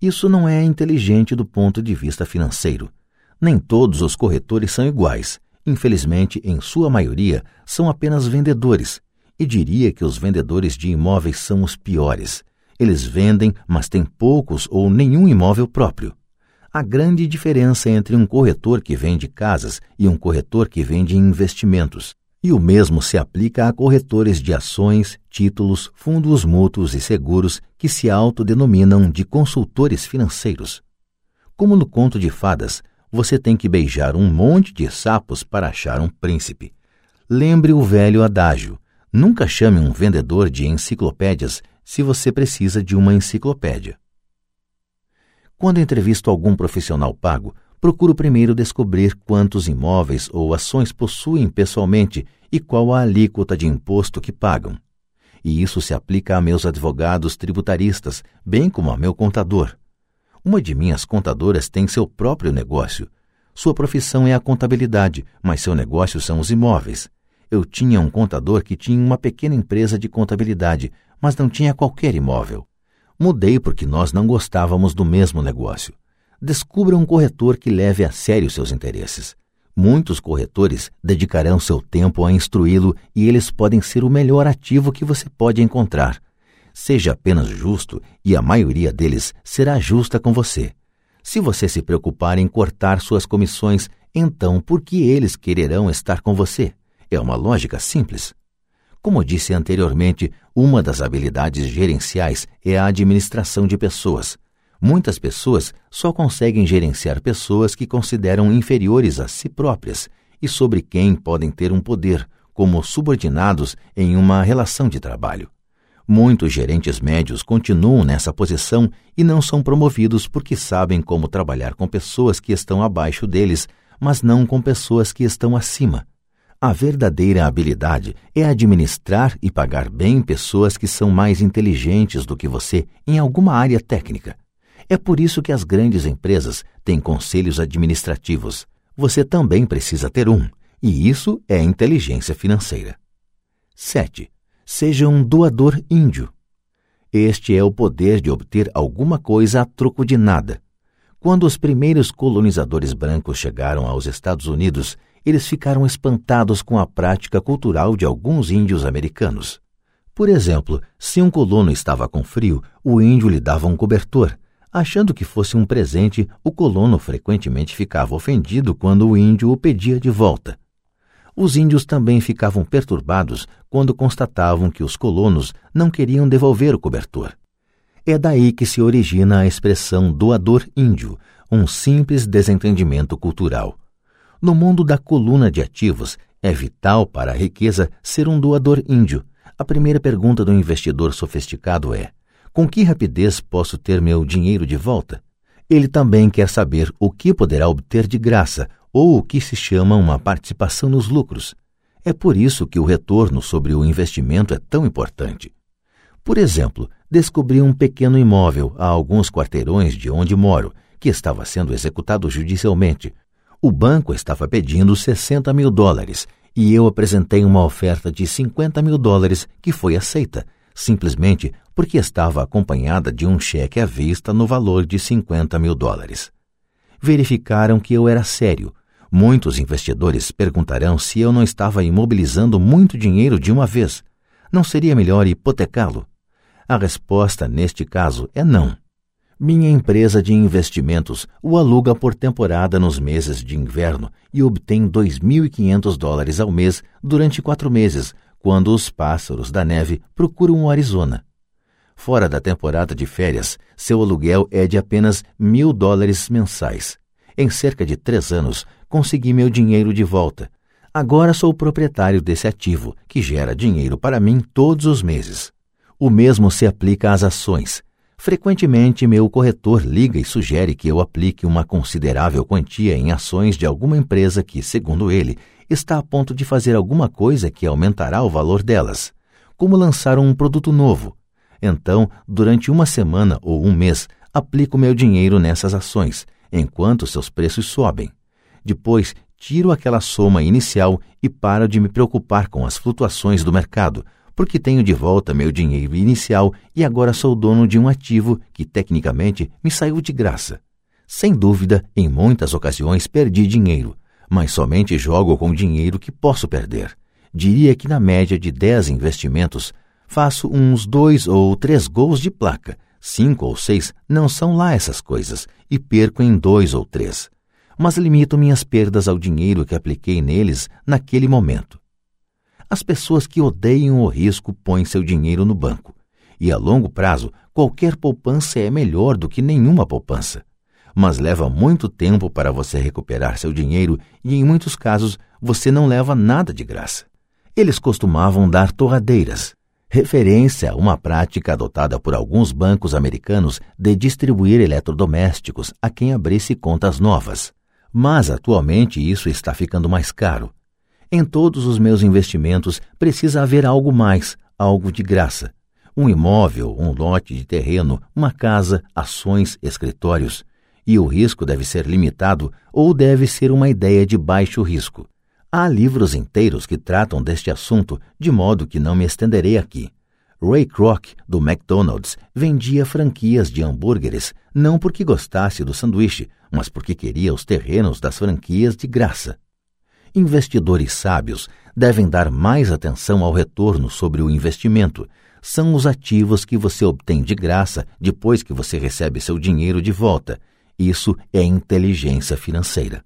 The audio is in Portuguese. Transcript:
Isso não é inteligente do ponto de vista financeiro. Nem todos os corretores são iguais. Infelizmente, em sua maioria, são apenas vendedores. E diria que os vendedores de imóveis são os piores. Eles vendem, mas têm poucos ou nenhum imóvel próprio. A grande diferença entre um corretor que vende casas e um corretor que vende investimentos. E o mesmo se aplica a corretores de ações, títulos, fundos mútuos e seguros que se autodenominam de consultores financeiros. Como no conto de fadas, você tem que beijar um monte de sapos para achar um príncipe. Lembre o velho adágio: nunca chame um vendedor de enciclopédias se você precisa de uma enciclopédia. Quando entrevisto algum profissional pago, procuro primeiro descobrir quantos imóveis ou ações possuem pessoalmente e qual a alíquota de imposto que pagam. E isso se aplica a meus advogados tributaristas, bem como a meu contador. Uma de minhas contadoras tem seu próprio negócio. Sua profissão é a contabilidade, mas seu negócio são os imóveis. Eu tinha um contador que tinha uma pequena empresa de contabilidade, mas não tinha qualquer imóvel. Mudei porque nós não gostávamos do mesmo negócio. Descubra um corretor que leve a sério seus interesses. Muitos corretores dedicarão seu tempo a instruí-lo e eles podem ser o melhor ativo que você pode encontrar. Seja apenas justo e a maioria deles será justa com você. Se você se preocupar em cortar suas comissões, então por que eles quererão estar com você? É uma lógica simples. Como disse anteriormente, uma das habilidades gerenciais é a administração de pessoas. Muitas pessoas só conseguem gerenciar pessoas que consideram inferiores a si próprias e sobre quem podem ter um poder, como subordinados em uma relação de trabalho. Muitos gerentes médios continuam nessa posição e não são promovidos porque sabem como trabalhar com pessoas que estão abaixo deles, mas não com pessoas que estão acima. A verdadeira habilidade é administrar e pagar bem pessoas que são mais inteligentes do que você em alguma área técnica. É por isso que as grandes empresas têm conselhos administrativos. Você também precisa ter um, e isso é inteligência financeira. 7 seja um doador índio. Este é o poder de obter alguma coisa a troco de nada. Quando os primeiros colonizadores brancos chegaram aos Estados Unidos, eles ficaram espantados com a prática cultural de alguns índios americanos. Por exemplo, se um colono estava com frio, o índio lhe dava um cobertor. Achando que fosse um presente, o colono frequentemente ficava ofendido quando o índio o pedia de volta. Os índios também ficavam perturbados quando constatavam que os colonos não queriam devolver o cobertor. É daí que se origina a expressão doador índio, um simples desentendimento cultural. No mundo da coluna de ativos, é vital para a riqueza ser um doador índio. A primeira pergunta do investidor sofisticado é: com que rapidez posso ter meu dinheiro de volta? Ele também quer saber o que poderá obter de graça ou o que se chama uma participação nos lucros. É por isso que o retorno sobre o investimento é tão importante. Por exemplo, descobri um pequeno imóvel a alguns quarteirões de onde moro, que estava sendo executado judicialmente. O banco estava pedindo 60 mil dólares e eu apresentei uma oferta de 50 mil dólares que foi aceita, simplesmente porque estava acompanhada de um cheque à vista no valor de 50 mil dólares. Verificaram que eu era sério Muitos investidores perguntarão se eu não estava imobilizando muito dinheiro de uma vez. Não seria melhor hipotecá-lo? A resposta neste caso é não. Minha empresa de investimentos o aluga por temporada nos meses de inverno e obtém 2.500 dólares ao mês durante quatro meses, quando os pássaros da neve procuram o Arizona. Fora da temporada de férias, seu aluguel é de apenas mil dólares mensais. Em cerca de três anos, consegui meu dinheiro de volta. Agora sou proprietário desse ativo, que gera dinheiro para mim todos os meses. O mesmo se aplica às ações. Frequentemente, meu corretor liga e sugere que eu aplique uma considerável quantia em ações de alguma empresa que, segundo ele, está a ponto de fazer alguma coisa que aumentará o valor delas, como lançar um produto novo. Então, durante uma semana ou um mês, aplico meu dinheiro nessas ações, enquanto seus preços sobem. Depois, tiro aquela soma inicial e paro de me preocupar com as flutuações do mercado, porque tenho de volta meu dinheiro inicial e agora sou dono de um ativo que tecnicamente me saiu de graça. Sem dúvida, em muitas ocasiões perdi dinheiro, mas somente jogo com dinheiro que posso perder. Diria que na média de 10 investimentos, faço uns dois ou três gols de placa, cinco ou seis não são lá essas coisas, e perco em dois ou três. Mas limito minhas perdas ao dinheiro que apliquei neles naquele momento. As pessoas que odeiam o risco põem seu dinheiro no banco. E a longo prazo, qualquer poupança é melhor do que nenhuma poupança. Mas leva muito tempo para você recuperar seu dinheiro e, em muitos casos, você não leva nada de graça. Eles costumavam dar torradeiras, referência a uma prática adotada por alguns bancos americanos de distribuir eletrodomésticos a quem abrisse contas novas. Mas atualmente isso está ficando mais caro em todos os meus investimentos precisa haver algo mais, algo de graça. Um imóvel, um lote de terreno, uma casa, ações, escritórios. E o risco deve ser limitado ou deve ser uma ideia de baixo risco. Há livros inteiros que tratam deste assunto, de modo que não me estenderei aqui. Ray Kroc, do McDonald's, vendia franquias de hambúrgueres não porque gostasse do sanduíche, mas porque queria os terrenos das franquias de graça. Investidores sábios devem dar mais atenção ao retorno sobre o investimento. São os ativos que você obtém de graça depois que você recebe seu dinheiro de volta. Isso é inteligência financeira.